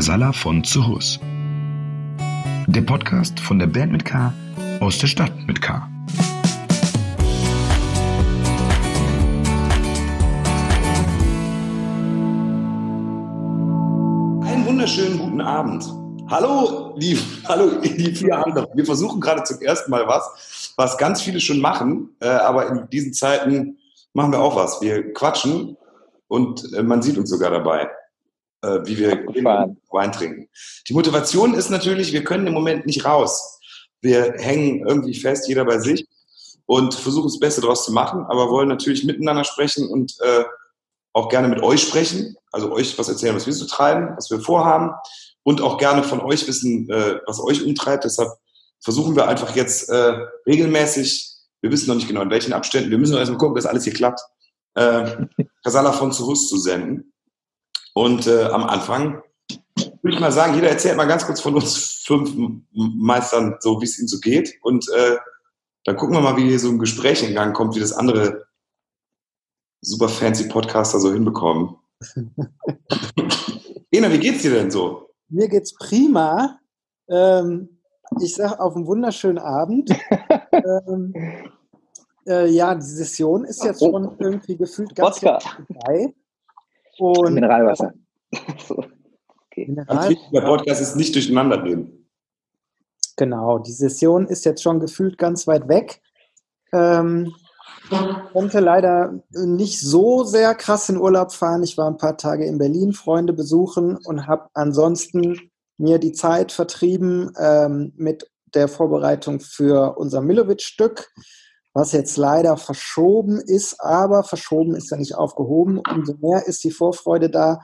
Casala von Zuhus. Der Podcast von der Band mit K aus der Stadt mit K. Einen wunderschönen guten Abend. Hallo, die, hallo, die vier anderen. Wir versuchen gerade zum ersten Mal was, was ganz viele schon machen, äh, aber in diesen Zeiten machen wir auch was. Wir quatschen und äh, man sieht uns sogar dabei, äh, wie wir Wein trinken. Die Motivation ist natürlich, wir können im Moment nicht raus. Wir hängen irgendwie fest, jeder bei sich und versuchen das Beste daraus zu machen, aber wollen natürlich miteinander sprechen und äh, auch gerne mit euch sprechen, also euch was erzählen, was wir so treiben, was wir vorhaben und auch gerne von euch wissen, äh, was euch umtreibt. Deshalb versuchen wir einfach jetzt äh, regelmäßig, wir wissen noch nicht genau in welchen Abständen, wir müssen erstmal gucken, dass alles hier klappt, äh, Casala von Zuhus zu senden. Und äh, am Anfang würde ich mal sagen, jeder erzählt mal ganz kurz von uns fünf Meistern, so wie es ihnen so geht. Und äh, dann gucken wir mal, wie hier so ein Gespräch in Gang kommt, wie das andere super fancy Podcaster so hinbekommen. Ena, wie geht's dir denn so? Mir geht's prima. Ähm, ich sage auf einen wunderschönen Abend. ähm, äh, ja, die Session ist jetzt Oh. schon irgendwie gefühlt ganz vorbei. Und Mineralwasser. So. Okay. Ganz Mineral, der Podcast ist nicht durcheinander reden. genau, die Session ist jetzt schon gefühlt ganz weit weg. Ähm, konnte leider nicht so sehr krass in Urlaub fahren. Ich war ein paar Tage in Berlin, Freunde besuchen und habe ansonsten mir die Zeit vertrieben ähm, mit der Vorbereitung für unser Milovic-Stück, was jetzt leider verschoben ist, aber verschoben ist ja nicht aufgehoben. Umso mehr ist die Vorfreude da.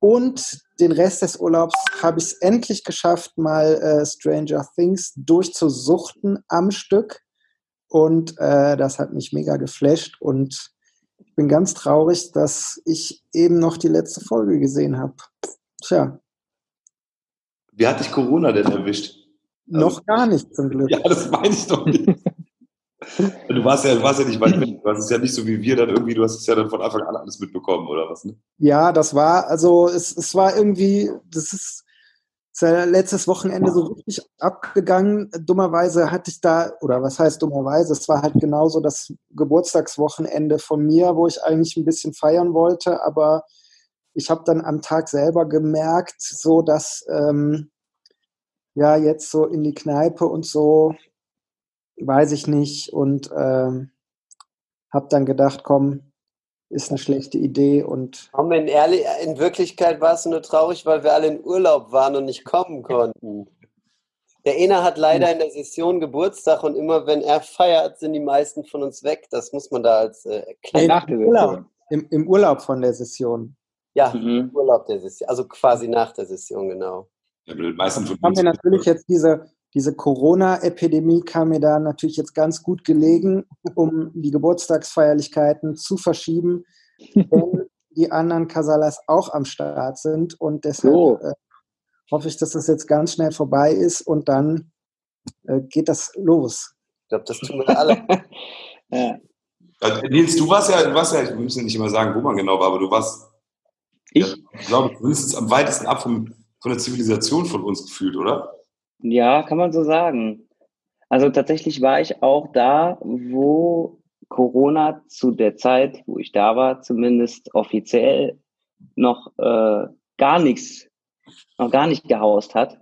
Und den Rest des Urlaubs habe ich es endlich geschafft, mal äh, Stranger Things durchzusuchten am Stück. Und äh, das hat mich mega geflasht. Und ich bin ganz traurig, dass ich eben noch die letzte Folge gesehen habe. Tja, Wie hat dich Corona denn erwischt? noch gar nicht zum Glück. Ja, das meine ich doch nicht. Du warst ja, du warst ja nicht weit weg. Du hast es ja nicht so wie wir dann irgendwie, du hast es ja dann von Anfang an alles mitbekommen, oder was? Ne? Ja, das war, also es, es war irgendwie, das ist, ist ja letztes Wochenende so richtig abgegangen. Dummerweise hatte ich da, oder was heißt dummerweise, es war halt genauso das Geburtstagswochenende von mir, wo ich eigentlich ein bisschen feiern wollte, aber ich habe dann am Tag selber gemerkt, so dass ähm, ja jetzt so in die Kneipe und so, weiß ich nicht, und ähm, habe dann gedacht, komm, ist eine schlechte Idee und Komm, in, ehrlich, in Wirklichkeit war es nur traurig, weil wir alle in Urlaub waren und nicht kommen konnten. Der Ena hat leider in der Session Geburtstag und immer wenn er feiert, sind die meisten von uns weg. Das muss man da als äh, erklären. Nach der Urlaub. Session. Im, Im Urlaub von der Session. Ja, Mhm. Urlaub der Session, also quasi nach der Session, genau. Ja, die meisten von Haben uns. wir natürlich jetzt diese, diese Corona-Epidemie kam mir da natürlich jetzt ganz gut gelegen, um die Geburtstagsfeierlichkeiten zu verschieben, wenn die anderen Casalas auch am Start sind. Und deshalb So. äh, hoffe ich, dass das jetzt ganz schnell vorbei ist und dann äh, geht das los. Ich glaube, das tun wir alle. Ja. Nils, du warst ja, du warst ja, wir müssen ja nicht immer sagen, wo man genau war, aber du warst, Ich? ja, ich glaube, mindestens am weitesten ab vom, von der Zivilisation von uns gefühlt, oder? Ja, kann man so sagen. Also tatsächlich war ich auch da, wo Corona zu der Zeit, wo ich da war, zumindest offiziell noch äh, gar nichts, noch gar nicht gehaust hat.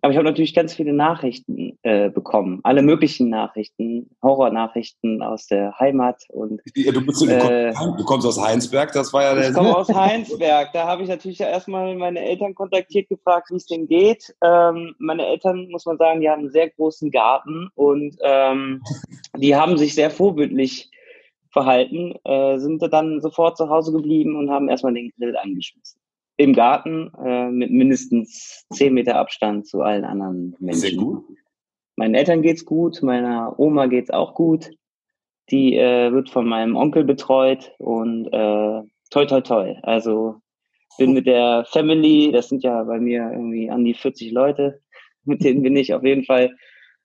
Aber ich habe natürlich ganz viele Nachrichten äh, bekommen, alle möglichen Nachrichten, Horrornachrichten aus der Heimat und Ja, du, bist, du, Äh. kommst, du kommst aus Heinsberg, das war ja der. Ich komme aus Heinsberg. Da habe ich natürlich ja erstmal meine Eltern kontaktiert, gefragt, wie es denn geht. Ähm, meine Eltern, muss man sagen, die haben einen sehr großen Garten und ähm, die haben sich sehr vorbildlich verhalten, äh, sind dann sofort zu Hause geblieben und haben erstmal den Grill angeschmissen. Im Garten äh, mit mindestens 10 Meter Abstand zu allen anderen Menschen. Sehr gut. Meinen Eltern geht's gut, meiner Oma geht's auch gut. Die äh, wird von meinem Onkel betreut und äh, toi toi toi. Also bin mit der Family, das sind ja bei mir irgendwie an die 40 Leute, mit denen bin ich auf jeden Fall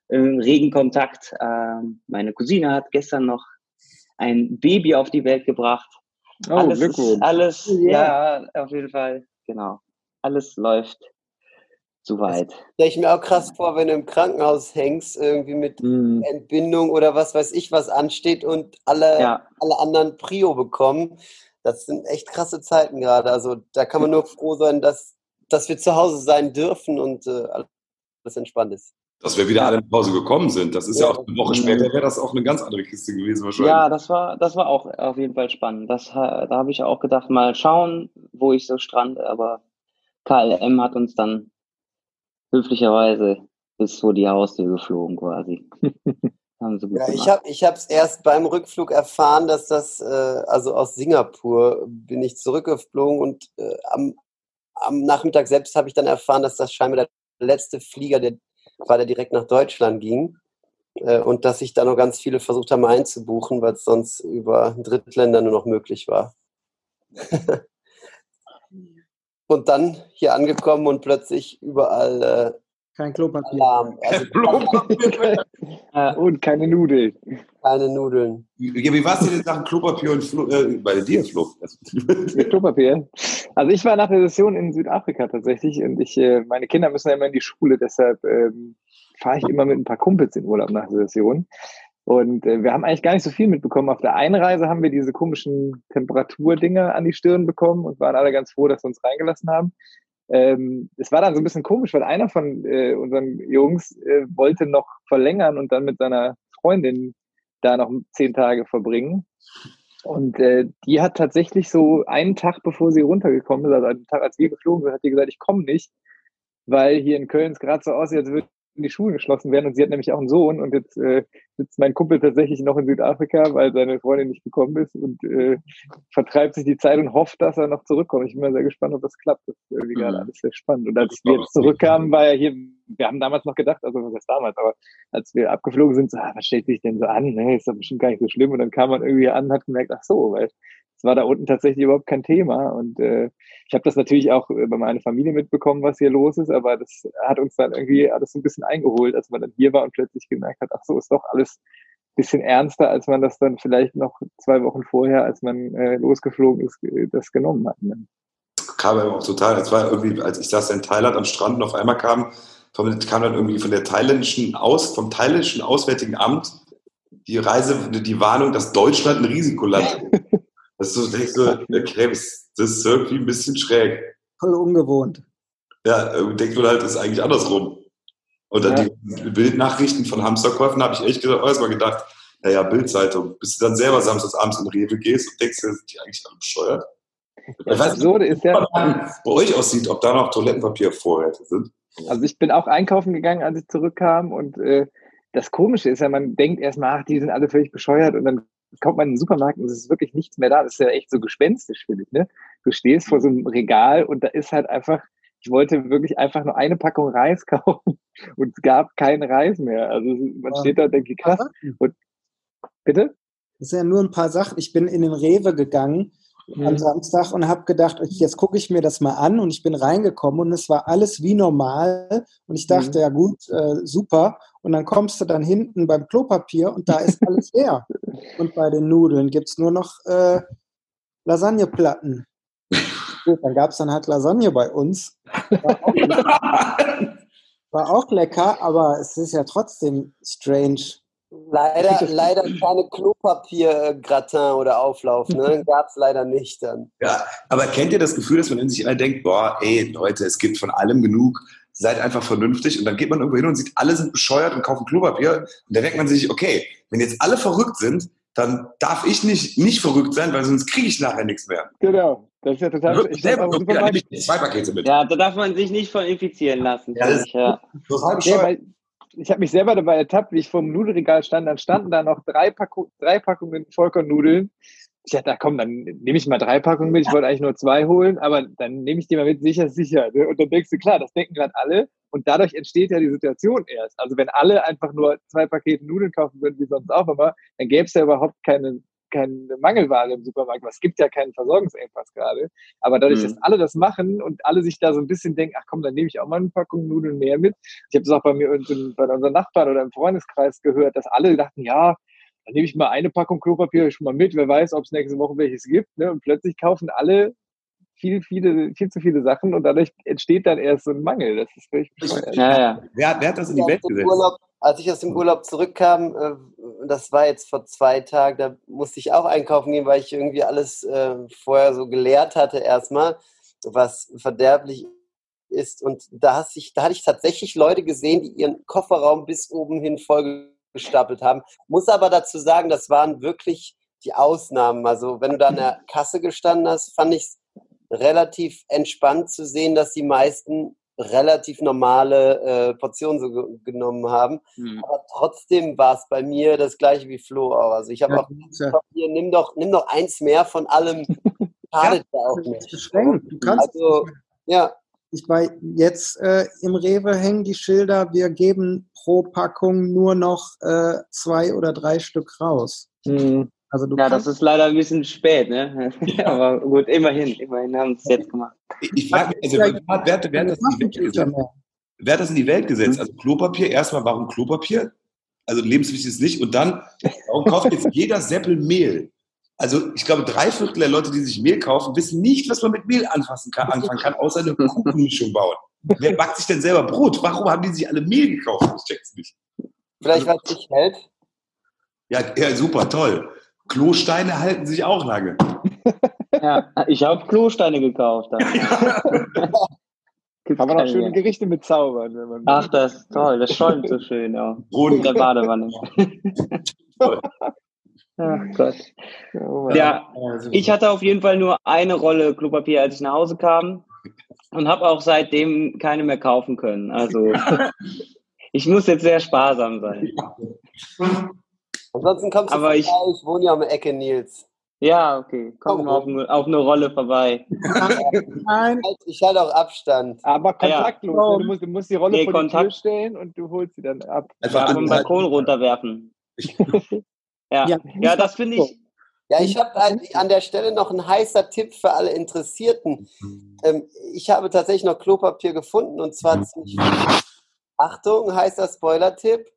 im regen Kontakt. Ähm, meine Cousine hat gestern noch ein Baby auf die Welt gebracht. Oh, alles, Glückwunsch. alles, Ja. ja, auf jeden Fall, genau. Alles läuft zu weit. Stelle ich mir auch krass vor, wenn du im Krankenhaus hängst, irgendwie mit Mhm. Entbindung oder was weiß ich, was ansteht und alle, Ja, alle anderen Prio bekommen. Das sind echt krasse Zeiten gerade. Also da kann man nur froh sein, dass, dass wir zu Hause sein dürfen und äh, alles entspannt ist. Dass wir wieder alle nach Hause gekommen sind. Das ist ja, Ja. auch eine Woche später, wäre das auch eine ganz andere Kiste gewesen wahrscheinlich. ja, das war, das war auch auf jeden Fall spannend. Das, da habe ich auch gedacht, mal schauen, wo ich so strande, aber KLM hat uns dann höflicherweise bis vor die Haustür geflogen quasi. Haben sie gut Ja, ich habe ich es erst beim Rückflug erfahren, dass das, äh, also aus Singapur bin ich zurückgeflogen und äh, am, am Nachmittag selbst habe ich dann erfahren, dass das scheinbar der letzte Flieger der, war, der direkt nach Deutschland ging. Äh, und dass sich da noch ganz viele versucht haben einzubuchen, weil es sonst über Drittländer nur noch möglich war. und dann hier angekommen und plötzlich überall äh, Kein Klopapier. Alarm. Also Äh, und keine Nudeln. keine Nudeln. Ja, wie war es denn in Sachen Klopapier und Flo, äh, bei dir, Flo? Klopapier. Also ich war nach der Session in Südafrika tatsächlich und ich, äh, meine Kinder müssen ja immer in die Schule, deshalb ähm, fahre ich immer mit ein paar Kumpels in Urlaub nach der Session. Und äh, wir haben eigentlich gar nicht so viel mitbekommen. Auf der Einreise haben wir diese komischen Temperaturdinger an die Stirn bekommen und waren alle ganz froh, dass sie uns reingelassen haben. Ähm, es war dann so ein bisschen komisch, weil einer von äh, unseren Jungs äh, wollte noch verlängern und dann mit seiner Freundin da noch zehn Tage verbringen. Und äh, die hat tatsächlich so einen Tag, bevor sie runtergekommen ist, also einen Tag, als wir geflogen sind, hat die gesagt, ich komme nicht, weil hier in Köln es gerade so aussieht, als würden die Schulen geschlossen werden. Und sie hat nämlich auch einen Sohn und jetzt äh, sitzt mein Kumpel tatsächlich noch in Südafrika, weil seine Freundin nicht gekommen ist und äh, vertreibt sich die Zeit und hofft, dass er noch zurückkommt. Ich bin mal sehr gespannt, ob das klappt. Das ist irgendwie Mhm. gerade alles sehr spannend. Und als wir jetzt zurückkamen, war ja hier, wir haben damals noch gedacht, also was heißt damals, aber als wir abgeflogen sind, so, ah, was stellt sich denn so an? Ne, ist doch bestimmt gar nicht so schlimm. Und dann kam man irgendwie an und hat gemerkt, ach so, weil es war da unten tatsächlich überhaupt kein Thema. Und äh, ich habe das natürlich auch bei meiner Familie mitbekommen, was hier los ist, aber das hat uns dann irgendwie alles so ein bisschen eingeholt, als man dann hier war und plötzlich gemerkt hat, ach so, ist doch alles ein bisschen ernster, als man das dann vielleicht noch zwei Wochen vorher, als man äh, losgeflogen ist, äh, das genommen hat. Ne? kam aber auch total, es war irgendwie, als ich saß in Thailand am Strand und auf einmal kam, vom- kam dann irgendwie von der thailändischen Aus, vom thailändischen Auswärtigen Amt die Reise, die Warnung, dass Deutschland ein Risikoland ist. Das ist so, denkst du, okay, das ist irgendwie ein bisschen schräg. Voll ungewohnt. Ja, denkt man halt, das ist eigentlich andersrum. Und dann Ja. die Bildnachrichten von Hamsterkäufen habe ich echt gedacht, erstmal gedacht, naja, Bildzeitung, bis du dann selber samstags abends in Rewe gehst und denkst, sind die eigentlich alle bescheuert? Das Absurde ist ja, wie es bei euch aussieht, ob da noch Toilettenpapiervorräte sind. Also ich bin auch einkaufen gegangen, als ich zurückkam und äh, das Komische ist ja, man denkt erstmal, ach, die sind alle völlig bescheuert und dann kommt man in den Supermarkt und es ist wirklich nichts mehr da. Das ist ja echt so gespenstisch, finde ich. Ne? Du stehst vor so einem Regal und da ist halt einfach, ich wollte wirklich einfach nur eine Packung Reis kaufen und es gab keinen Reis mehr. Also man steht da und denkt, krass. Bitte? Das sind ja nur ein paar Sachen. Ich bin in den Rewe gegangen am Mhm. Samstag und habe gedacht, okay, jetzt gucke ich mir das mal an und ich bin reingekommen und es war alles wie normal und ich dachte, Mhm. ja gut, äh, super. Und dann kommst du dann hinten beim Klopapier und da ist alles leer. Und bei den Nudeln gibt es nur noch äh, Lasagneplatten. Gut, dann gab es dann halt Lasagne bei uns. War auch, war auch lecker, aber es ist ja trotzdem strange. Leider, leider keine Klopapier-Gratin oder Auflauf, ne? Gab es leider nicht dann. Ja, aber kennt ihr das Gefühl, dass man in sich immer denkt, boah, ey, Leute, es gibt von allem genug, seid einfach vernünftig und dann geht man irgendwo hin und sieht, alle sind bescheuert und kaufen Klopapier und da denkt man sich, okay, wenn jetzt alle verrückt sind, dann darf ich nicht, nicht verrückt sein, weil sonst kriege ich nachher nichts mehr. Genau. Das ist ja total. Ich selber, auch im da nehme ich zwei Pakete mit. Ja, da darf man sich nicht von infizieren lassen. Ja, das- ich, ja. Total Ja, bescheuert. weil ich habe mich selber dabei ertappt, wie ich vor dem Nudelregal stand. Dann standen da noch drei, Packung, drei Packungen Vollkornnudeln. Ich dachte, komm, dann nehme ich mal drei Packungen mit. Ich wollte eigentlich nur zwei holen, aber dann nehme ich die mal mit, sicher, sicher. Ne? Und dann denkst du, klar, das denken gerade alle. Und dadurch entsteht ja die Situation erst. Also wenn alle einfach nur zwei Pakete Nudeln kaufen würden, wie sonst auch immer, dann gäbe es ja überhaupt keine, keine Mangelware im Supermarkt. Es gibt ja keinen Versorgungsengpass gerade. Aber dadurch, Mhm. dass alle das machen und alle sich da so ein bisschen denken, ach komm, dann nehme ich auch mal eine Packung Nudeln mehr mit. Ich habe das auch bei mir und in- bei unseren Nachbarn oder im Freundeskreis gehört, dass alle dachten, ja, dann nehme ich mal eine Packung Klopapier schon mal mit, wer weiß, ob es nächste Woche welches gibt. Ne? Und plötzlich kaufen alle viel, viele, viel zu viele Sachen und dadurch entsteht dann erst so ein Mangel. Das ist wirklich bescheuert. Ja, ja. Wer, wer hat das in die Welt gesetzt? Urlaub, als ich aus dem Urlaub zurückkam, äh, das war jetzt vor zwei Tagen, da musste ich auch einkaufen gehen, weil ich irgendwie alles äh, vorher so geleert hatte erstmal, was verderblich ist. Und da, ich, da hatte ich tatsächlich Leute gesehen, die ihren Kofferraum bis oben hin vollgestapelt haben. Muss aber dazu sagen, das waren wirklich die Ausnahmen. Also wenn du da an der Kasse gestanden hast, fand ich es relativ entspannt zu sehen, dass die meisten relativ normale äh, Portionen so ge genommen haben. Hm. Aber trotzdem war es bei mir das gleiche wie Flo auch. Also ich habe Ja, auch ja. Papier, nimm doch, nimm doch eins mehr von allem. Schadet ja auch Das ist nicht. beschränkt. Du kannst Also, ja, ich bei jetzt äh, im Rewe hängen die Schilder, wir geben pro Packung nur noch äh, zwei oder drei Stück raus. Hm. Also du Ja, das ist leider ein bisschen spät, ne? Aber gut, immerhin, immerhin haben sie es jetzt gemacht. Ich, ich frage mich, also, wer, wer, wer, hat das in die Welt gesetzt? wer hat das in die Welt gesetzt? Also Klopapier, erstmal, warum Klopapier? Also lebenswichtig ist nicht. Und dann, warum kauft jetzt jeder Seppel Mehl? Also ich glaube, drei Viertel der Leute, die sich Mehl kaufen, wissen nicht, was man mit Mehl anfassen kann, anfangen kann, außer eine Kuchenmischung bauen. Wer backt sich denn selber Brot? Warum haben die sich alle Mehl gekauft? Ich check's nicht. vielleicht weil es sich hält. Ja, ja, super, toll. Klosteine halten sich auch lange. Ja, ich habe Klosteine gekauft. dann. Gibt's Kann man auch schöne. Gerichte mit zaubern. Wenn man Ach, das ist toll, das schäumt so schön, ja. In der Badewanne. Ach Gott. Oh. Ja, ich hatte auf jeden Fall nur eine Rolle Klopapier, als ich nach Hause kam und habe auch seitdem keine mehr kaufen können. Also ich muss jetzt sehr sparsam sein. Ansonsten kommst du Aber vorbei, ich- ich wohne ja um die Ecke, Nils. Ja, okay, komm mal auf, eine- auf eine Rolle vorbei. Nein, Halt- Ich halte auch Abstand. Aber Ja. kontaktlos. ne? Du, musst, du musst die Rolle Nee, vor die Tür Kontakt- stellen und du holst sie dann ab. Einfach Ja, vom. Balkon runterwerfen. Ja, Ja. ja das finde ich. Ja, ich habe an der Stelle noch ein heißer Tipp für alle Interessierten. Ähm, ich habe tatsächlich noch Klopapier gefunden und zwar ziemlich viel. Achtung, heißer Spoiler-Tipp.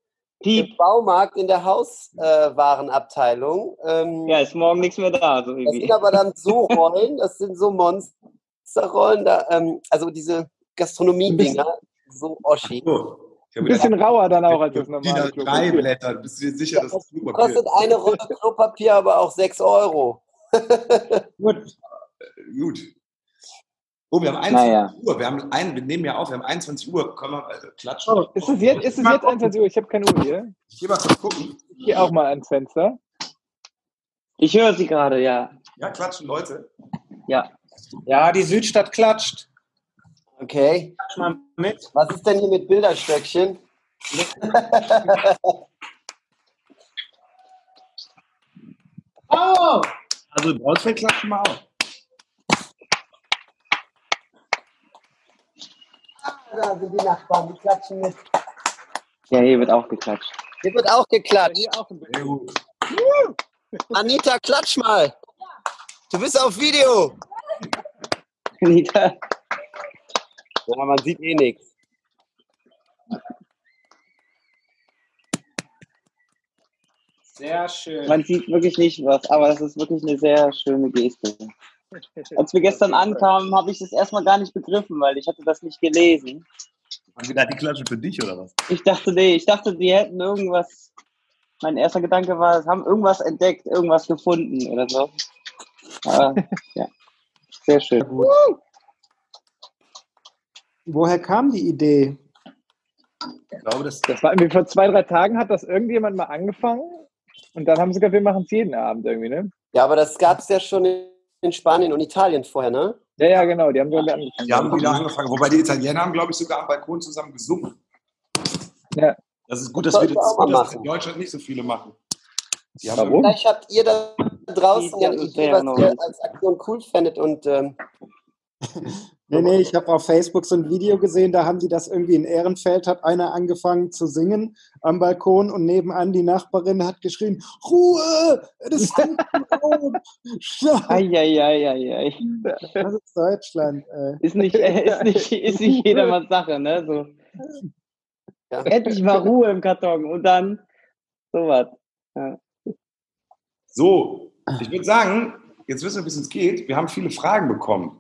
Im Piep. Baumarkt in der Hauswarenabteilung. Ähm, Ja, ist morgen nichts mehr da. So das sind aber dann so Rollen, das sind so Monsterrollen, da, ähm, also diese Gastronomie-Dinger, so Oschi. So. Ich Ein bisschen rauer dann auch als das normale A3 Klopapier. Blätter. Bist du dir sicher, dass das Klopapier Kostet eine Rolle Klopapier aber auch 6 Euro. gut. Gut. Oh, wir haben 21 Naja. Uhr. Wir, haben ein, wir nehmen ja auf, wir haben 21 Uhr. Können wir äh, klatschen? Oh, Ist es jetzt, ist es jetzt 21 Uhr? Ich habe keine Uhr hier. Ich gehe mal kurz gucken. Ich gehe auch mal ans Fenster. Ich höre sie gerade, ja. Ja, klatschen, Leute. Ja. Ja, die Südstadt klatscht. Okay. Klatsch mal mit. Was ist denn hier mit Bilderstöckchen? Oh! Also Braunfeld klatschen mal auch. Da sind die Nachbarn, die klatschen mit. Ja, hier wird auch geklatscht. Hier wird auch geklatscht. Hier auch ein bisschen. Sehr gut. Anita, klatsch mal. Du bist auf Video. Anita. Ja, man sieht eh nichts. Sehr schön. Man sieht wirklich nicht was, aber das ist wirklich eine sehr schöne Geste. Als wir gestern ankamen, habe ich das erstmal gar nicht begriffen, weil ich hatte das nicht gelesen. Haben wir da die Klatschen für dich oder was? Ich dachte, nee, ich dachte, die hätten irgendwas. Mein erster Gedanke war, sie haben irgendwas entdeckt, irgendwas gefunden oder so. Aber, ja, sehr schön. Woher kam die Idee? Ich glaube, das, Das war irgendwie vor zwei, drei Tagen hat das irgendjemand mal angefangen. Und dann haben sie gesagt, wir machen es jeden Abend irgendwie, ne? Ja, aber das gab es ja schon in Spanien und Italien vorher, ne? Ja, ja, genau. Die haben irgendwie angefangen. die haben wieder angefangen. Wobei die Italiener haben, glaube ich, sogar am Balkon zusammen gesungen. Ja. Das ist gut, dass Das wir sollten wir das, gut, dass das in. Deutschland nicht so viele machen. Die haben Warum? Vielleicht habt ihr da draußen ja eine Idee, was ihr als Aktion cool fändet und ähm, Nee, nee, ich habe auf Facebook so ein Video gesehen, da haben die das irgendwie in Ehrenfeld, hat einer angefangen zu singen am Balkon und nebenan die Nachbarin hat geschrien, Ruhe, das ist Raum. Eieieiei. Das ist Deutschland. Ey. Ist nicht, äh, ist nicht, ist nicht jedermanns Sache, ne? So. Ja. Endlich mal Ruhe im Karton und dann sowas. Ja. So, ich würde sagen, jetzt wissen wir, wie es uns geht. Wir haben viele Fragen bekommen.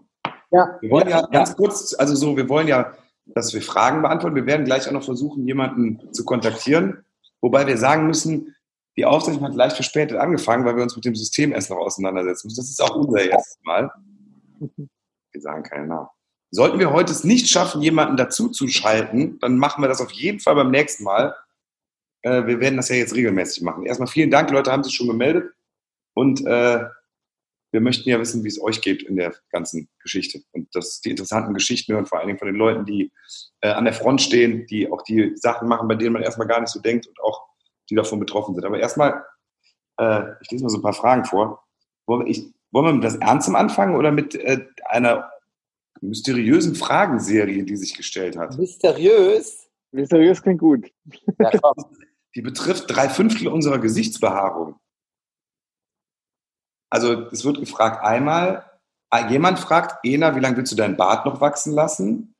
Ja. Wir wollen ja ganz kurz, also so, wir wollen ja, dass wir Fragen beantworten. Wir werden gleich auch noch versuchen, jemanden zu kontaktieren. Wobei wir sagen müssen, die Aufzeichnung hat leicht verspätet angefangen, weil wir uns mit dem System erst noch auseinandersetzen müssen. Das ist auch unser erstes Mal. Wir sagen keinen Namen. Sollten wir heute es nicht schaffen, jemanden dazu zu schalten, dann machen wir das auf jeden Fall beim nächsten Mal. Äh, wir werden das ja jetzt regelmäßig machen. Erstmal vielen Dank, Leute haben sich schon gemeldet. Und äh, wir möchten ja wissen, wie es euch geht in der ganzen Geschichte. Und das, die interessanten Geschichten hören, vor allen Dingen von den Leuten, die äh, an der Front stehen, die auch die Sachen machen, bei denen man erstmal gar nicht so denkt und auch die davon betroffen sind. Aber erstmal, äh, ich lese mal so ein paar Fragen vor. Wollen wir, ich, wollen wir mit das Ernstem anfangen oder mit äh, einer mysteriösen Fragenserie, die sich gestellt hat? Mysteriös. Mysteriös klingt gut. Ja. Die betrifft drei Fünftel unserer Gesichtsbehaarung. Also es wird gefragt einmal, ah, jemand fragt, Ena, wie lange willst du deinen Bart noch wachsen lassen?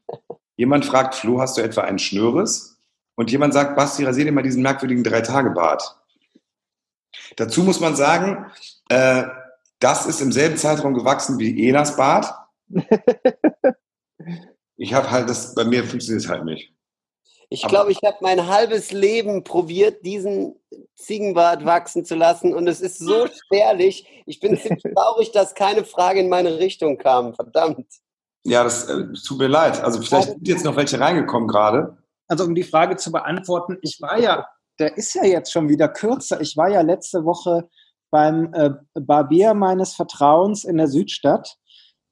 Jemand fragt, Flo, hast du etwa ein Schnöres? Und jemand sagt, Basti, rasier dir mal diesen merkwürdigen Drei-Tage-Bart. Dazu muss man sagen, äh, das ist im selben Zeitraum gewachsen wie Enas Bart. Ich habe halt das, bei mir funktioniert es halt nicht. Ich glaube, ich habe mein halbes Leben probiert, diesen Ziegenbart wachsen zu lassen und es ist so spärlich. Ich bin ziemlich traurig, dass keine Frage in meine Richtung kam. Verdammt. Ja, das äh, tut mir leid. Also vielleicht sind jetzt noch welche reingekommen gerade. Also um die Frage zu beantworten, ich war ja, der ist ja jetzt schon wieder kürzer. Ich war ja letzte Woche beim äh, Barbier meines Vertrauens in der Südstadt.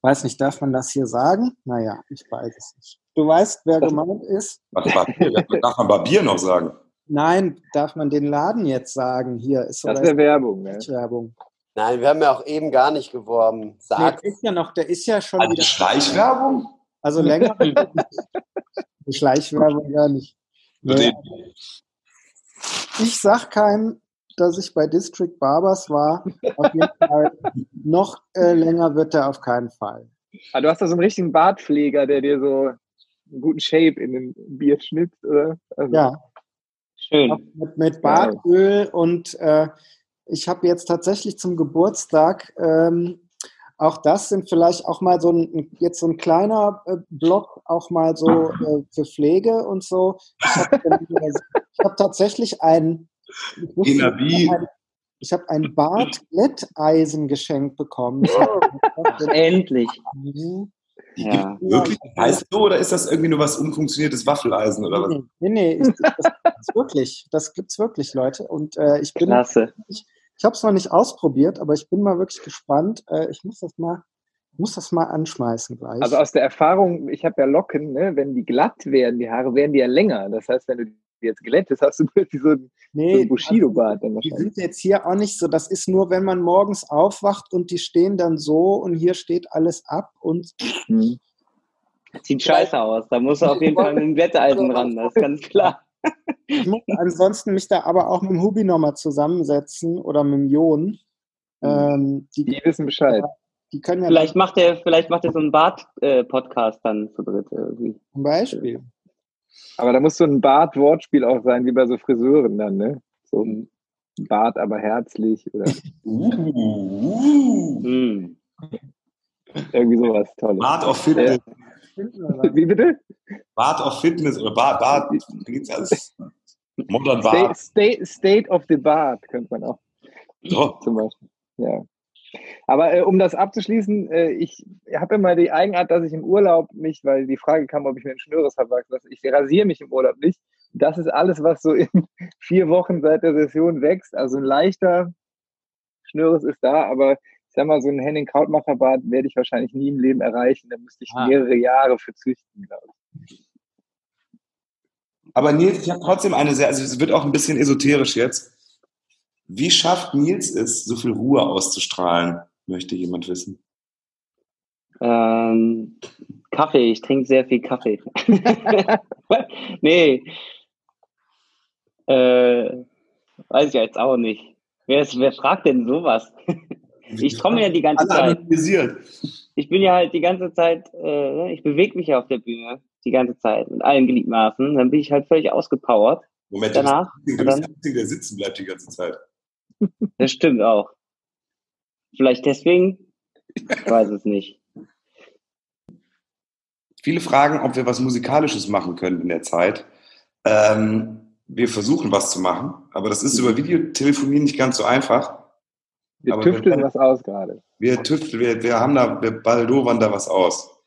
Weiß nicht, darf man das hier sagen? Naja, ich weiß es nicht. Du weißt, wer gemeint ist? Was Barbier? Darf man Barbier noch sagen? Nein, darf man den Laden jetzt sagen? Hier ist so Das wäre Werbung. Ne? Werbung. Nein, wir haben ja auch eben gar nicht geworben. Nee, Sag. der ist ja noch, der ist ja schon Also wieder. Schleichwerbung? Also länger. Die Schleichwerbung gar nicht. Nee, ich sag keinem, dass ich bei District Barbers war. Auf jeden Fall. Noch äh, länger wird er auf keinen Fall. Ah, du hast da so einen richtigen Bartpfleger, der dir so einen guten Shape in den Beard schnitzt, oder? Also, Ja, Schön. mit, mit Bartöl und äh, ich habe jetzt tatsächlich zum Geburtstag, ähm, auch das sind vielleicht auch mal so ein, jetzt so ein kleiner äh, Block, auch mal so äh, für Pflege und so. Ich habe hab tatsächlich ein, ich ich habe ein Bart-Glätteisen geschenkt bekommen. Endlich. Mhm. Die Ja. gibt's wirklich heißt so oder ist das irgendwie nur was unfunktioniertes Waffeleisen oder was? Nee, nee, nee ich, das gibt's wirklich. Das gibt's wirklich, Leute. Und äh, ich bin, Klasse. ich habe es noch nicht ausprobiert, aber ich bin mal wirklich gespannt. Äh, ich muss das mal, muss das mal anschmeißen gleich. Also aus der Erfahrung, ich habe ja Locken, ne? wenn die glatt werden, die Haare werden die ja länger. Das heißt, wenn du die jetzt glättest, hast du plötzlich so ein, so nee, ein Bushido-Bart. dann die sind jetzt hier auch nicht so. Das ist nur, wenn man morgens aufwacht und die stehen dann so und hier steht alles ab und Hm. Sieht scheiße aus. Da muss er auf jeden Fall mit dem Glätteisen ran, das ist ganz klar. ich muss ansonsten mich da aber auch mit dem Hubi nochmal zusammensetzen oder mit dem Jon. Ähm, die, Die wissen Bescheid. die können ja Vielleicht macht er, vielleicht macht er so einen Bart-Podcast dann zu dritt irgendwie. zum Beispiel. Aber da muss so ein Bart-Wortspiel auch sein, wie bei so Friseuren dann, ne? So ein Bart, aber herzlich oder Uh, irgendwie sowas Tolles. Bart of Fitness. Wie bitte? Bart of Fitness oder Bart, Bart, da gibt's alles. Modern State, Bart. State, State of the Bart könnte man auch So. zum Beispiel. Ja. Aber äh, um das abzuschließen, äh, ich habe immer die Eigenart, dass ich im Urlaub mich, weil die Frage kam, ob ich mir ein Schnöres habe wachsen lasse, ich rasiere mich im Urlaub nicht. Das ist alles, was so in vier Wochen seit der Session wächst. Also ein leichter Schnöres ist da, aber ich sag mal, so einen Henning Krautmacher-Bart werde ich wahrscheinlich nie im Leben erreichen. Da müsste ich Ah. mehrere Jahre für züchten, glaube ich. Aber Nils, ich habe trotzdem eine sehr, also es wird auch ein bisschen esoterisch jetzt. Wie schafft Nils es, so viel Ruhe auszustrahlen, möchte jemand wissen. Ähm, Kaffee, ich trinke sehr viel Kaffee. nee. Äh, weiß ich jetzt auch nicht. Wer, ist, wer fragt denn sowas? Ich komme ja die ganze Zeit. Ich bin ja halt die ganze Zeit, äh, ich bewege mich ja auf der Bühne die ganze Zeit mit allen Gliedmaßen. Dann bin ich halt völlig ausgepowert Moment, du bist danach. der Einzige, dann, der Einzige, der sitzen bleibt die ganze Zeit. Das stimmt auch. Vielleicht deswegen? Ich weiß es nicht. viele fragen, ob wir was Musikalisches machen können in der Zeit. Ähm, wir versuchen was zu machen, aber das ist über Videotelefonie nicht ganz so einfach. Wir Aber tüfteln wir- was aus gerade. Wir tüfteln, wir, wir haben da, wir baldowern da was aus.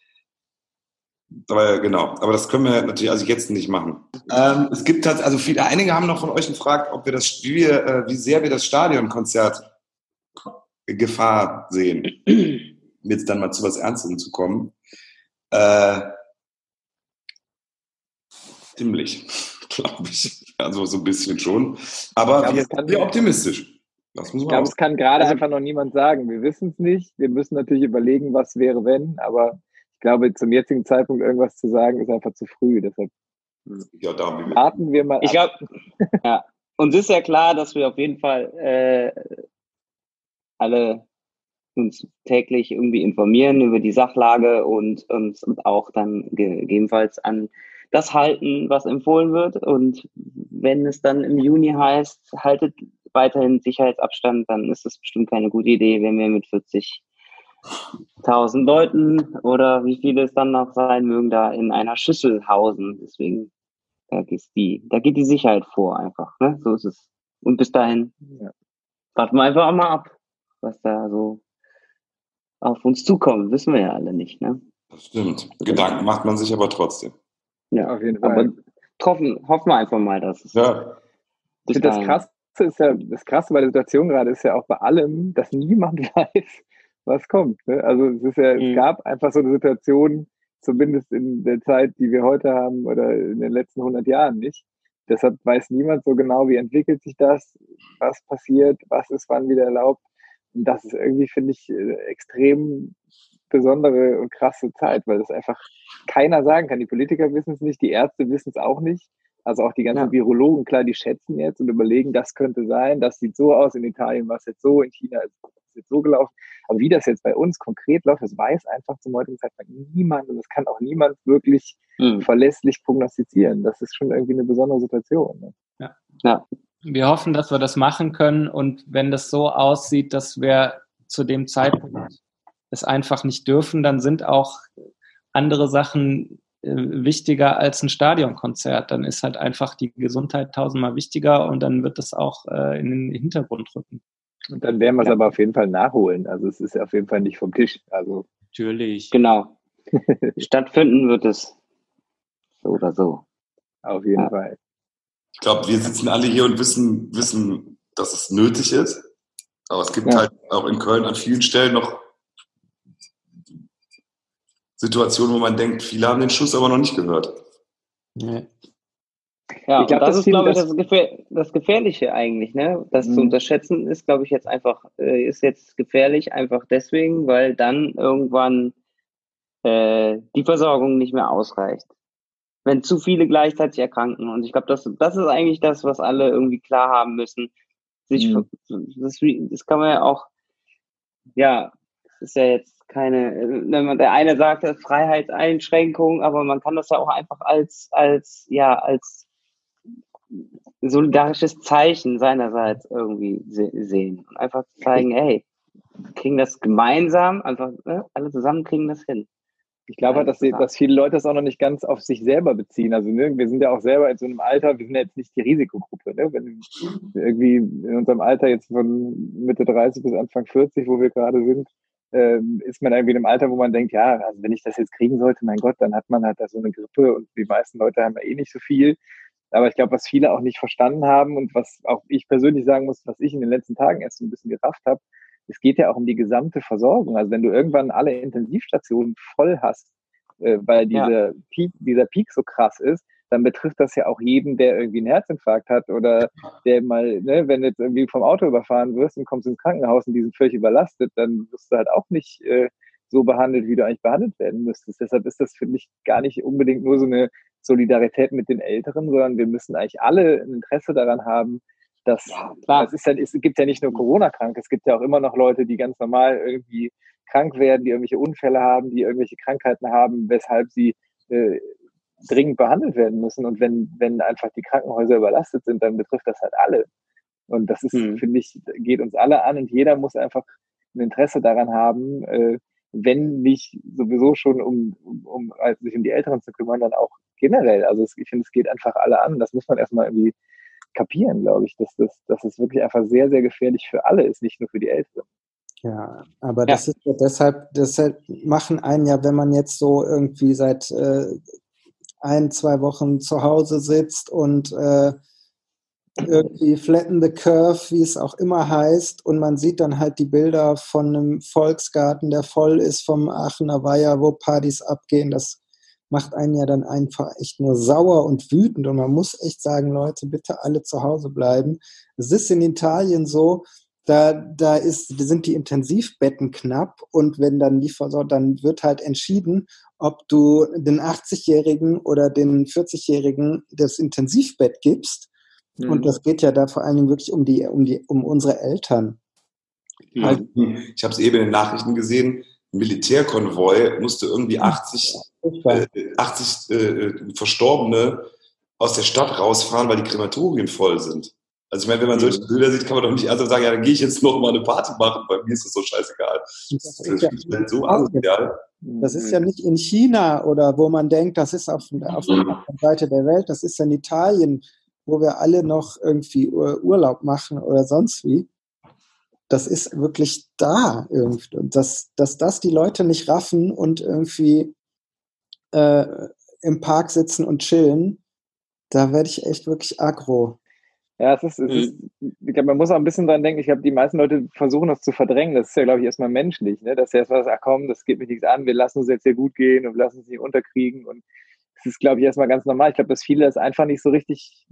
Aber genau, aber das können wir natürlich also jetzt nicht machen. Ähm, es gibt halt, also viele, einige haben noch von euch gefragt, ob wir das, wie, wir, äh, wie sehr wir das Stadionkonzert Gefahr sehen, jetzt dann mal zu was Ernstem zu kommen. Äh, ziemlich, glaube ich. Also so ein bisschen schon. Aber Ja, wir sind optimistisch. Das muss Ich man glaube, auch es kann gerade Also- einfach noch niemand sagen. Wir wissen es nicht. Wir müssen natürlich überlegen, was wäre, wenn. Aber ich glaube, zum jetzigen Zeitpunkt irgendwas zu sagen, ist einfach zu früh. Deshalb Ja, da haben wir warten wir mal Ich glaube, ja, uns ist ja klar, dass wir auf jeden Fall äh, alle uns täglich irgendwie informieren über die Sachlage und uns und auch dann gegebenenfalls an das halten, was empfohlen wird. Und wenn es dann im Juni heißt, haltet weiterhin Sicherheitsabstand, dann ist es bestimmt keine gute Idee, wenn wir mit 40.000 Leuten oder wie viele es dann noch sein mögen, da in einer Schüssel hausen. Deswegen da geht die, da geht die Sicherheit vor einfach. Ne? So ist es. Und bis dahin Ja. warten wir einfach mal ab, was da so auf uns zukommt. Wissen wir ja alle nicht. Ne? Das stimmt. Gedanken macht man sich aber trotzdem. Ja, Auf jeden aber Fall. hoffen, hoffen wir einfach mal, dass es Ja, Ich bis finde, das Krasse ist ja, das Krasse bei der Situation gerade ist ja auch bei allem, dass niemand weiß, was kommt. Ne? Also es ist ja, Mhm. es gab einfach so eine Situation, zumindest in der Zeit, die wir heute haben oder in den letzten 100 Jahren nicht. Deshalb weiß niemand so genau, wie entwickelt sich das, was passiert, was ist wann wieder erlaubt. Und das ist irgendwie, finde ich, äh, extrem besondere und krasse Zeit, weil das einfach keiner sagen kann. Die Politiker wissen es nicht, die Ärzte wissen es auch nicht. Also auch die ganzen Ja. Virologen, klar, die schätzen jetzt und überlegen, das könnte sein, das sieht so aus, in Italien war es jetzt so, in China ist es jetzt so gelaufen. Aber wie das jetzt bei uns konkret läuft, das weiß einfach zum heutigen Zeitpunkt niemand und das kann auch niemand wirklich Mhm. verlässlich prognostizieren. Das ist schon irgendwie eine besondere Situation. Ne? Ja, Wir hoffen, dass wir das machen können und wenn das so aussieht, dass wir zu dem Zeitpunkt es einfach nicht dürfen, dann sind auch andere Sachen äh, wichtiger als ein Stadionkonzert. Dann ist halt einfach die Gesundheit tausendmal wichtiger und dann wird es auch äh, in den Hintergrund rücken. Und dann werden wir es Ja. aber auf jeden Fall nachholen. Also es ist auf jeden Fall nicht vom Tisch. Also Natürlich. genau. Stattfinden wird es so oder so. auf jeden Ja. Fall. ich glaube, wir sitzen alle hier und wissen, wissen, dass es nötig ist. Aber es gibt Ja. halt auch in Köln an vielen Stellen noch Situationen, wo man denkt, viele haben den Schuss aber noch nicht gehört. Ja. Ja, Ich glaub, und das, das ist, glaube ich, das- das, Gefähr das Gefährliche eigentlich, ne? Das zu Mhm. unterschätzen ist, glaube ich, jetzt einfach, äh, ist jetzt gefährlich, einfach deswegen, weil dann irgendwann äh, die Versorgung nicht mehr ausreicht. Wenn zu viele gleichzeitig erkranken. Und ich glaube, das, das ist eigentlich das, was alle irgendwie klar haben müssen. Sich, Mhm. das, das kann man ja auch, ja, das ist ja jetzt keine, wenn man, der eine sagt, Freiheitseinschränkung, aber man kann das ja auch einfach als, als, ja, als solidarisches Zeichen seinerseits irgendwie se sehen und einfach zeigen, hey, kriegen das gemeinsam, einfach ne, alle zusammen kriegen das hin. Ich glaube halt, dass, die, dass viele Leute das auch noch nicht ganz auf sich selber beziehen. Also ne, wir sind ja auch selber in so einem Alter, wir sind ja jetzt nicht die Risikogruppe. Ne? Wenn wir irgendwie in unserem Alter jetzt von Mitte 30 bis Anfang 40, wo wir gerade sind, ähm, ist man irgendwie in einem Alter, wo man denkt, ja, also wenn ich das jetzt kriegen sollte, mein Gott, dann hat man halt da so eine Grippe und die meisten Leute haben ja eh nicht so viel. Aber ich glaube, was viele auch nicht verstanden haben und was auch ich persönlich sagen muss, was ich in den letzten Tagen erst so ein bisschen gerafft habe, es geht ja auch um die gesamte Versorgung. Also wenn du irgendwann alle Intensivstationen voll hast, äh, weil Ja. dieser, Peak, dieser Peak so krass ist, dann betrifft das ja auch jeden, der irgendwie einen Herzinfarkt hat oder der mal, ne, wenn du jetzt irgendwie vom Auto überfahren wirst und kommst ins Krankenhaus und die sind völlig überlastet, dann wirst du halt auch nicht äh, so behandelt, wie du eigentlich behandelt werden müsstest. Deshalb ist das, finde ich, gar nicht unbedingt nur so eine Solidarität mit den Älteren, sondern wir müssen eigentlich alle ein Interesse daran haben, dass Ja, klar. es ist ja, es gibt ja nicht nur Corona-krank, es gibt ja auch immer noch Leute, die ganz normal irgendwie krank werden, die irgendwelche Unfälle haben, die irgendwelche Krankheiten haben, weshalb sie äh, dringend behandelt werden müssen. Und wenn, wenn einfach die Krankenhäuser überlastet sind, dann betrifft das halt alle. Und das ist, Hm. finde ich, geht uns alle an und jeder muss einfach ein Interesse daran haben, äh, wenn nicht sowieso schon, um, um, um also sich um die Älteren zu kümmern, dann auch generell. Also es, ich finde, es geht einfach alle an. Das muss man erstmal irgendwie kapieren, glaube ich, dass das, dass es wirklich einfach sehr, sehr gefährlich für alle ist, nicht nur für die Älteren. Ja, aber das ist ja deshalb, deshalb machen einen ja, wenn man jetzt so irgendwie seit äh, ein, zwei Wochen zu Hause sitzt und äh, irgendwie Flatten the Curve, wie es auch immer heißt, und man sieht dann halt die Bilder von einem Volksgarten, der voll ist vom Aachener Weiher, wo Partys abgehen. Das macht einen ja dann einfach echt nur sauer und wütend und man muss echt sagen, Leute, bitte alle zu Hause bleiben. Es ist in Italien so, da, da ist, sind die Intensivbetten knapp und wenn dann die versorgt, dann wird halt entschieden, ob du den 80-Jährigen oder den 40-Jährigen das Intensivbett gibst. Mhm. Und das geht ja da vor allen Dingen wirklich um die, um die, um unsere Eltern. Ja. Also, ich habe es eben in den Nachrichten gesehen. Ein Militärkonvoi musste irgendwie 80, äh, 80 äh, Verstorbene aus der Stadt rausfahren, weil die Krematorien voll sind. Also ich meine, wenn man solche Bilder sieht, kann man doch nicht einfach sagen, ja, dann gehe ich jetzt noch mal eine Party machen, bei mir ist das so scheißegal. Das ist, das ist ja so asozial. Das ist ja nicht in China oder wo man denkt, das ist auf, auf der anderen Seite der Welt, das ist in Italien, wo wir alle noch irgendwie Urlaub machen oder sonst wie. Das ist wirklich da irgendwie. Und dass, dass das die Leute nicht raffen und irgendwie äh, im Park sitzen und chillen, da werde ich echt wirklich aggro. Ja, es ist, es ist ich glaube, man muss auch ein bisschen dran denken, ich glaube, die meisten Leute versuchen das zu verdrängen. Das ist ja, glaube ich, erstmal menschlich, ne? dass sie erstmal sagen, ach komm, das geht mir nichts an, wir lassen uns jetzt hier gut gehen und lassen uns nicht unterkriegen. Und es ist, glaube ich, erstmal ganz normal. Ich glaube, dass viele das einfach nicht so richtig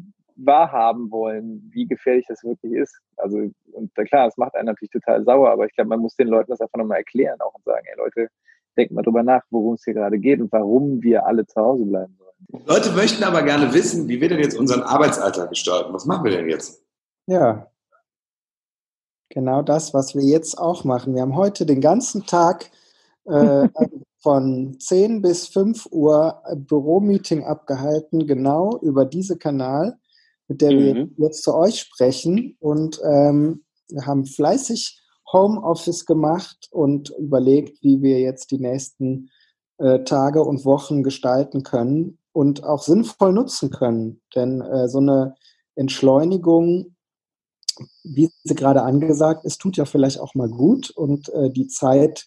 wahrhaben wollen, wie gefährlich das wirklich ist. Also, und klar, es macht einen natürlich total sauer, aber ich glaube, man muss den Leuten das einfach nochmal erklären auch und sagen, ey Leute, denkt mal drüber nach, worum es hier gerade geht und warum wir alle zu Hause bleiben sollen. Leute möchten aber gerne wissen, wie wir denn jetzt unseren Arbeitsalltag gestalten. Was machen wir denn jetzt? Ja, genau das, was wir jetzt auch machen. Wir haben heute den ganzen Tag äh, von 10 bis 5 Uhr Büromeeting abgehalten, genau über diese Kanal, mit der mhm. wir jetzt zu euch sprechen. Und ähm, wir haben fleißig Homeoffice gemacht und überlegt, wie wir jetzt die nächsten äh, Tage und Wochen gestalten können und auch sinnvoll nutzen können. Denn äh, so eine Entschleunigung, wie sie gerade angesagt ist, tut ja vielleicht auch mal gut. Und äh, die Zeit,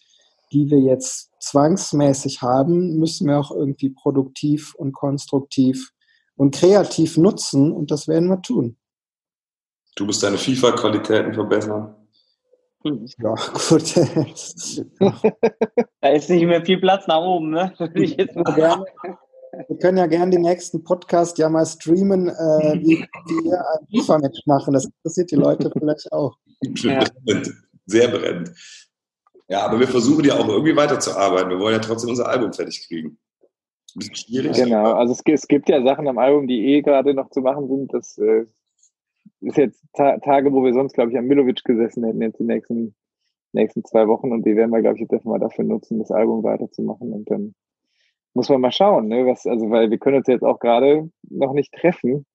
die wir jetzt zwangsmäßig haben, müssen wir auch irgendwie produktiv und konstruktiv und kreativ nutzen. Und das werden wir tun. Du musst deine FIFA-Qualitäten verbessern. Ja, gut. da ist nicht mehr viel Platz nach oben, ne? Ich jetzt mal gerne, wir können ja gerne den nächsten Podcast ja mal streamen, äh, wie, wir ein FIFA-Match machen. Das interessiert die Leute vielleicht auch. Ja. Sehr brennend. Ja, aber wir versuchen ja auch irgendwie weiterzuarbeiten. Wir wollen ja trotzdem unser Album fertig kriegen. Ein bisschen schwierig. Genau, also es, es, gibt ja Sachen am Album, die eh gerade noch zu machen sind. Das äh, ist jetzt ta Tage, wo wir sonst, glaube ich, am Milovic gesessen hätten, jetzt die nächsten, nächsten zwei Wochen. Und die werden wir, glaube ich, jetzt erstmal dafür nutzen, das Album weiterzumachen. Und dann muss man mal schauen, ne? Was, also, weil wir können uns jetzt auch gerade noch nicht treffen.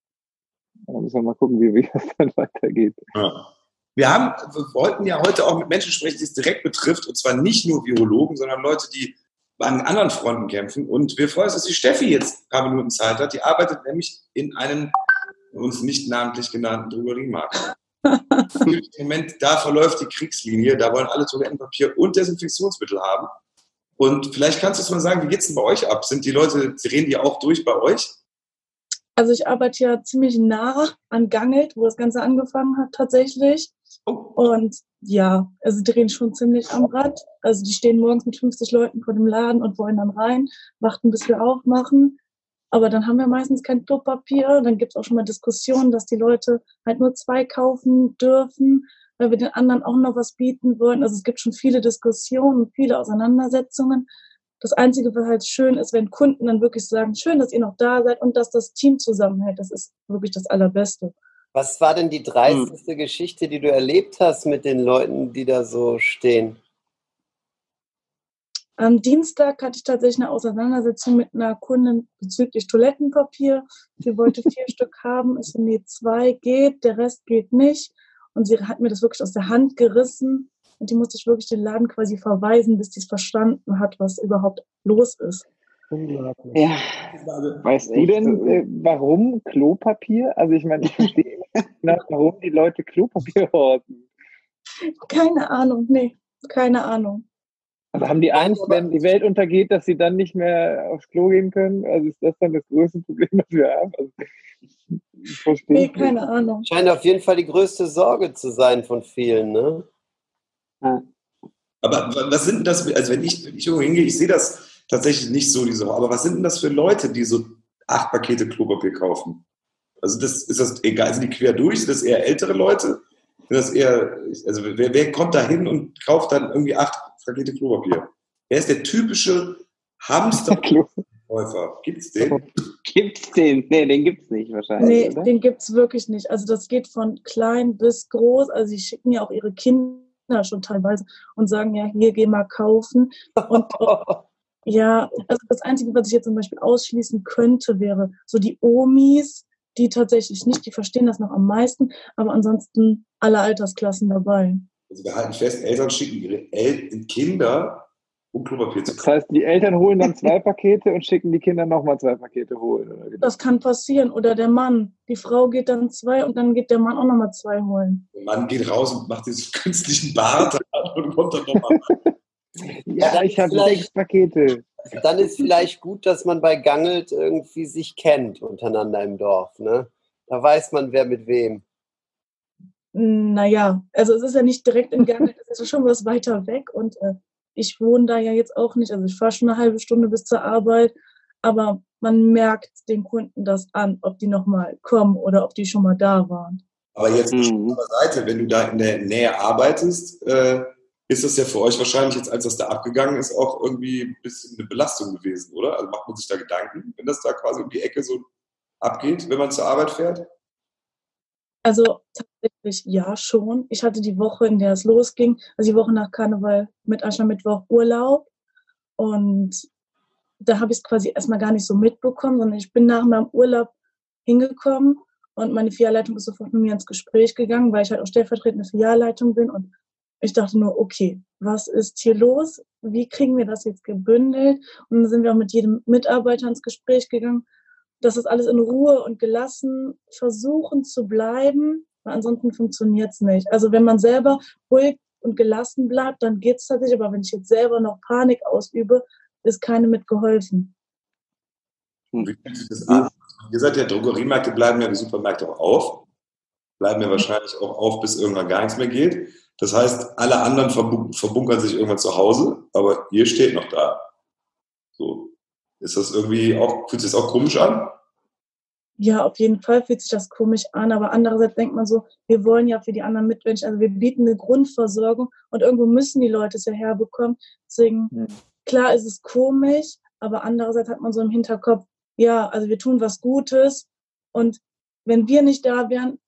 Da müssen wir mal gucken, wie, wie das dann weitergeht. Ja. Wir haben, wir wollten ja heute auch mit Menschen sprechen, die es direkt betrifft, und zwar nicht nur Virologen, sondern Leute, die an anderen Fronten kämpfen. Und wir freuen uns, dass die Steffi jetzt ein paar Minuten Zeit hat. Die arbeitet nämlich in einem uns nicht namentlich genannten Drogeriemarkt. Im Moment, da verläuft die Kriegslinie, da wollen alle Toilettenpapier und Desinfektionsmittel haben. Und vielleicht kannst du es mal sagen, wie geht es denn bei euch ab? Sind die Leute, sie reden die auch durch bei euch? Also ich arbeite ja ziemlich nah an Gangelt, wo das Ganze angefangen hat tatsächlich. Oh. Und ja, also drehen schon ziemlich am Rad. Also die stehen morgens mit 50 Leuten vor dem Laden und wollen dann rein, warten, bis wir aufmachen. Aber dann haben wir meistens kein Klopapier. Dann gibt es auch schon mal Diskussionen, dass die Leute halt nur zwei kaufen dürfen weil wir den anderen auch noch was bieten wollen. Also es gibt schon viele Diskussionen, viele Auseinandersetzungen. Das Einzige, was halt schön ist, wenn Kunden dann wirklich sagen, schön, dass ihr noch da seid und dass das Team zusammenhält. Das ist wirklich das Allerbeste. Was war denn die dreisteste hm. Geschichte, die du erlebt hast mit den Leuten, die da so stehen? Am Dienstag hatte ich tatsächlich eine Auseinandersetzung mit einer Kundin bezüglich Toilettenpapier. Sie wollte vier Stück haben. Ich so, nee, zwei geht, der Rest geht nicht. Und sie hat mir das wirklich aus der Hand gerissen. und die musste ich wirklich den Laden quasi verweisen, bis die es verstanden hat, was überhaupt los ist. Unglaublich. Ja. Weißt du denn, äh, warum Klopapier? Also ich meine, ich verstehe nicht, warum die Leute Klopapier horten. Keine Ahnung, nee, keine Ahnung. Also haben die Angst, wenn die Welt untergeht, dass sie dann nicht mehr aufs Klo gehen können? Also ist das dann das größte Problem, was wir haben? Also, ich verstehe nee, keine nicht. Ahnung. Scheint auf jeden Fall die größte Sorge zu sein von vielen, ne? Ja. Aber was sind das, also wenn ich, wenn ich irgendwo hingehe, ich sehe das tatsächlich nicht so, diese Aber was sind denn das für Leute, die so acht Pakete Klopapier kaufen? Also das, ist das egal, sind die quer durch? Sind das eher ältere Leute? Sind das eher, also wer, wer kommt da hin und kauft dann irgendwie acht Pakete Klopapier? Wer ist der typische Hamsterkäufer? Gibt's den? Gibt's den? Nee, den gibt's nicht wahrscheinlich. Nee, oder? den gibt's wirklich nicht. Also das geht von klein bis groß. Also sie schicken ja auch ihre Kinder schon teilweise und sagen ja, hier geh mal kaufen. Und Ja, also das Einzige, was ich jetzt zum Beispiel ausschließen könnte, wäre so die Omis, die tatsächlich nicht, die verstehen das noch am meisten, aber ansonsten alle Altersklassen dabei. Also wir halten fest, Eltern schicken ihre El Kinder um Klopapier zu kaufen. Das heißt, die Eltern holen dann zwei Pakete und schicken die Kinder nochmal zwei Pakete holen. Oder das kann passieren. Oder der Mann. Die Frau geht dann zwei und dann geht der Mann auch nochmal zwei holen. Der Mann geht raus und macht diesen künstlichen Bart und kommt dann nochmal. Ja, ich habe sechs Pakete. Dann ist vielleicht gut, dass man bei Gangelt irgendwie sich kennt untereinander im Dorf. Ne? Da weiß man, wer mit wem. Naja, also es ist ja nicht direkt in Gangelt, es ist schon was weiter weg und äh, ich wohne da ja jetzt auch nicht. Also ich fahre schon eine halbe Stunde bis zur Arbeit, aber man merkt den Kunden das an, ob die nochmal kommen oder ob die schon mal da waren. Aber jetzt mhm. auf der Seite, wenn du da in der Nähe arbeitest, äh, ist das ja für euch wahrscheinlich jetzt, als das da abgegangen ist, auch irgendwie ein bisschen eine Belastung gewesen, oder? Also macht man sich da Gedanken, wenn das da quasi um die Ecke so abgeht, wenn man zur Arbeit fährt? Also tatsächlich ja schon. Ich hatte die Woche, in der es losging, also die Woche nach Karneval mit Aschermittwoch Urlaub. Und da habe ich es quasi erstmal gar nicht so mitbekommen, sondern ich bin nach meinem Urlaub hingekommen und meine Filialleitung ist sofort mit mir ins Gespräch gegangen, weil ich halt auch stellvertretende Filialleitung bin und ich dachte nur, okay, was ist hier los? Wie kriegen wir das jetzt gebündelt? Und dann sind wir auch mit jedem Mitarbeiter ins Gespräch gegangen, dass das alles in Ruhe und gelassen versuchen zu bleiben, weil ansonsten funktioniert es nicht. Also wenn man selber ruhig und gelassen bleibt, dann geht es tatsächlich, aber wenn ich jetzt selber noch Panik ausübe, ist keine mitgeholfen. Wie fühlt sich das an? Ihr seid ja Drogeriemärkte, bleiben ja die Supermärkte auch auf. Bleiben ja wahrscheinlich auch auf, bis irgendwann gar nichts mehr geht. Das heißt, alle anderen verbunkern sich irgendwann zu Hause, aber ihr steht noch da. So. Ist das irgendwie auch, fühlt sich das auch komisch an? Ja, auf jeden Fall fühlt sich das komisch an, aber andererseits denkt man so, wir wollen ja für die anderen Mitmenschen, also wir bieten eine Grundversorgung und irgendwo müssen die Leute es ja herbekommen. Deswegen, hm. klar ist es komisch, aber andererseits hat man so im Hinterkopf, ja, also wir tun was Gutes und wenn wir nicht da wären,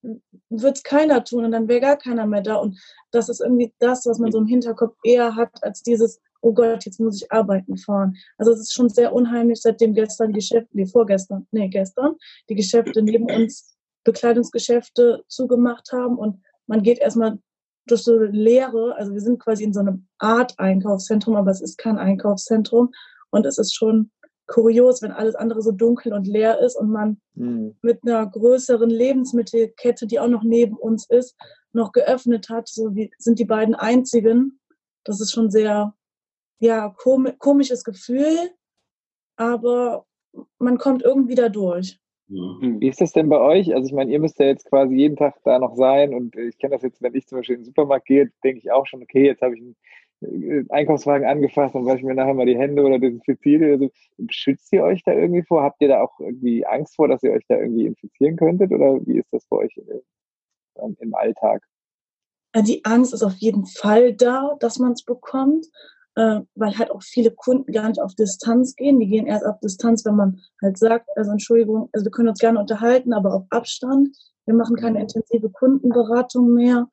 wird es keiner tun und dann wäre gar keiner mehr da. Und das ist irgendwie das, was man so im Hinterkopf eher hat, als dieses, oh Gott, jetzt muss ich arbeiten fahren. Also es ist schon sehr unheimlich, seitdem gestern die Geschäfte, nee, vorgestern, nee, gestern, die Geschäfte neben uns Bekleidungsgeschäfte zugemacht haben und man geht erstmal durch so Leere, also wir sind quasi in so einem Art Einkaufszentrum, aber es ist kein Einkaufszentrum und es ist schon kurios, wenn alles andere so dunkel und leer ist und man mhm. mit einer größeren Lebensmittelkette, die auch noch neben uns ist, noch geöffnet hat. So wie sind die beiden einzigen. Das ist schon sehr, ja, komisches Gefühl, aber man kommt irgendwie da durch. Wie ist das denn bei euch? Also ich meine, ihr müsst ja jetzt quasi jeden Tag da noch sein und ich kenne das jetzt, wenn ich zum Beispiel in den Supermarkt gehe, denke ich auch schon, okay, jetzt habe ich einen äh, Einkaufswagen angefasst und wasche ich mir nachher mal die Hände oder desinfiziere. Also, schützt ihr euch da irgendwie vor? Habt ihr da auch irgendwie Angst vor, dass ihr euch da irgendwie infizieren könntet? Oder wie ist das bei euch im, im Alltag? Äh, die Angst ist auf jeden Fall da, dass man es bekommt, äh, weil halt auch viele Kunden gar nicht auf Distanz gehen. Die gehen erst auf Distanz, wenn man halt sagt, also Entschuldigung, also wir können uns gerne unterhalten, aber auf Abstand. Wir machen keine mhm. intensive Kundenberatung mehr.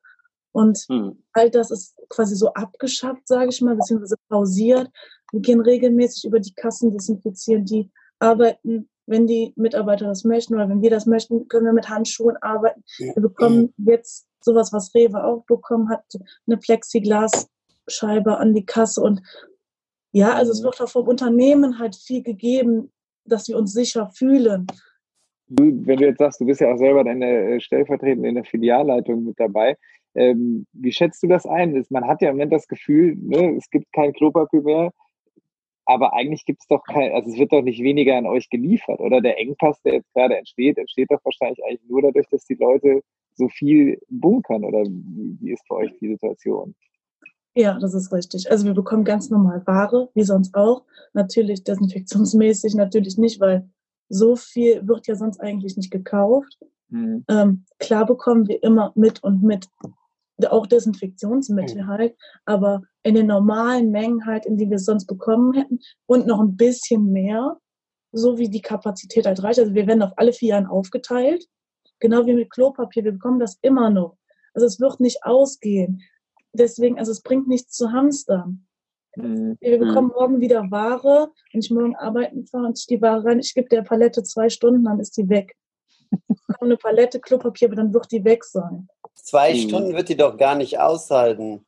Und hm. all das ist quasi so abgeschafft, sage ich mal, beziehungsweise pausiert. Wir gehen regelmäßig über die Kassen desinfizieren, die arbeiten, wenn die Mitarbeiter das möchten oder wenn wir das möchten, können wir mit Handschuhen arbeiten. Wir bekommen jetzt sowas, was Rewe auch bekommen hat, eine Plexiglasscheibe an die Kasse und ja, also es wird auch vom Unternehmen halt viel gegeben, dass wir uns sicher fühlen. Du, wenn du jetzt sagst, du bist ja auch selber deine äh, stellvertretende in der Filialleitung mit dabei, ähm, wie schätzt du das ein? Man hat ja im Moment das Gefühl, ne, es gibt kein Klopapier mehr, aber eigentlich gibt es doch kein, also es wird doch nicht weniger an euch geliefert, oder? Der Engpass, der jetzt gerade entsteht, entsteht doch wahrscheinlich eigentlich nur dadurch, dass die Leute so viel bunkern, oder wie ist für euch die Situation? Ja, das ist richtig. Also wir bekommen ganz normal Ware, wie sonst auch. Natürlich desinfektionsmäßig, natürlich nicht, weil so viel wird ja sonst eigentlich nicht gekauft. Mhm. Ähm, klar bekommen wir immer mit und mit auch Desinfektionsmittel mhm. halt, aber in den normalen Mengen halt, in die wir es sonst bekommen hätten und noch ein bisschen mehr, so wie die Kapazität halt reicht. Also wir werden auf alle vier Jahren aufgeteilt, genau wie mit Klopapier. Wir bekommen das immer noch. Also es wird nicht ausgehen. Deswegen, also es bringt nichts zu hamstern. Mhm. Wir bekommen morgen wieder Ware. Wenn ich morgen arbeiten fahre und ich die Ware rein, ich gebe der Palette zwei Stunden, dann ist die weg. eine Palette Klopapier, aber dann wird die weg sein. Zwei mhm. Stunden wird die doch gar nicht aushalten.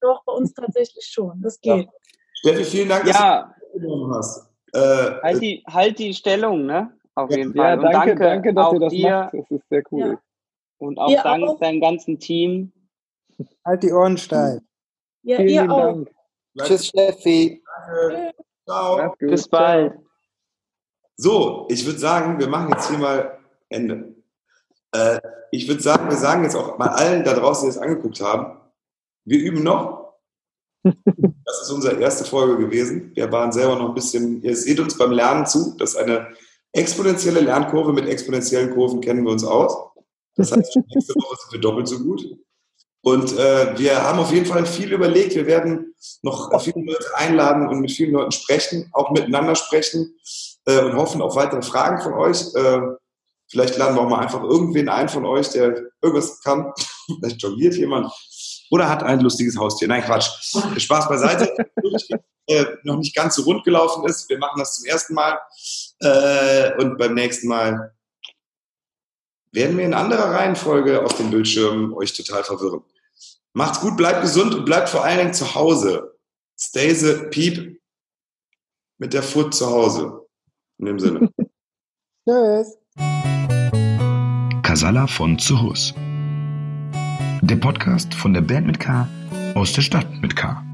Doch, bei uns tatsächlich schon. Das geht. Ja. Steffi, vielen Dank, ja. dass du genommen hast. Äh, halt, die, halt die Stellung, ne? Auf ja, jeden Fall. Ja, danke, danke, danke, dass ihr das dir. macht. Das ist sehr cool. Und auch ihr dank auch. deinem ganzen Team. Halt die Ohren steil. Ja, Vielen ihr auch. Dank. Tschüss, Steffi. Danke. Ciao. Bis bald. So, ich würde sagen, wir machen jetzt hier mal Ende. Äh, ich würde sagen, wir sagen jetzt auch mal allen da draußen, die es angeguckt haben, wir üben noch. Das ist unsere erste Folge gewesen. Wir waren selber noch ein bisschen, ihr seht uns beim Lernen zu. Das ist eine exponentielle Lernkurve. Mit exponentiellen Kurven kennen wir uns aus. Das heißt, nächste Woche sind wir doppelt so gut. Und äh, wir haben auf jeden Fall viel überlegt. Wir werden noch viele Leute einladen und mit vielen Leuten sprechen, auch miteinander sprechen äh, und hoffen auf weitere Fragen von euch. Äh, vielleicht laden wir auch mal einfach irgendwen ein von euch, der irgendwas kann. vielleicht jongliert jemand oder hat ein lustiges Haustier. Nein, Quatsch. Spaß beiseite. äh, noch nicht ganz so rund gelaufen ist. Wir machen das zum ersten Mal. Äh, und beim nächsten Mal werden wir in anderer Reihenfolge auf den Bildschirmen euch total verwirren. Macht's gut, bleibt gesund und bleibt vor allen Dingen zu Hause. Stay the peep mit der Foot zu Hause. In dem Sinne. Tschüss. Casala von Zuhus. Der Podcast von der Band mit K aus der Stadt mit K.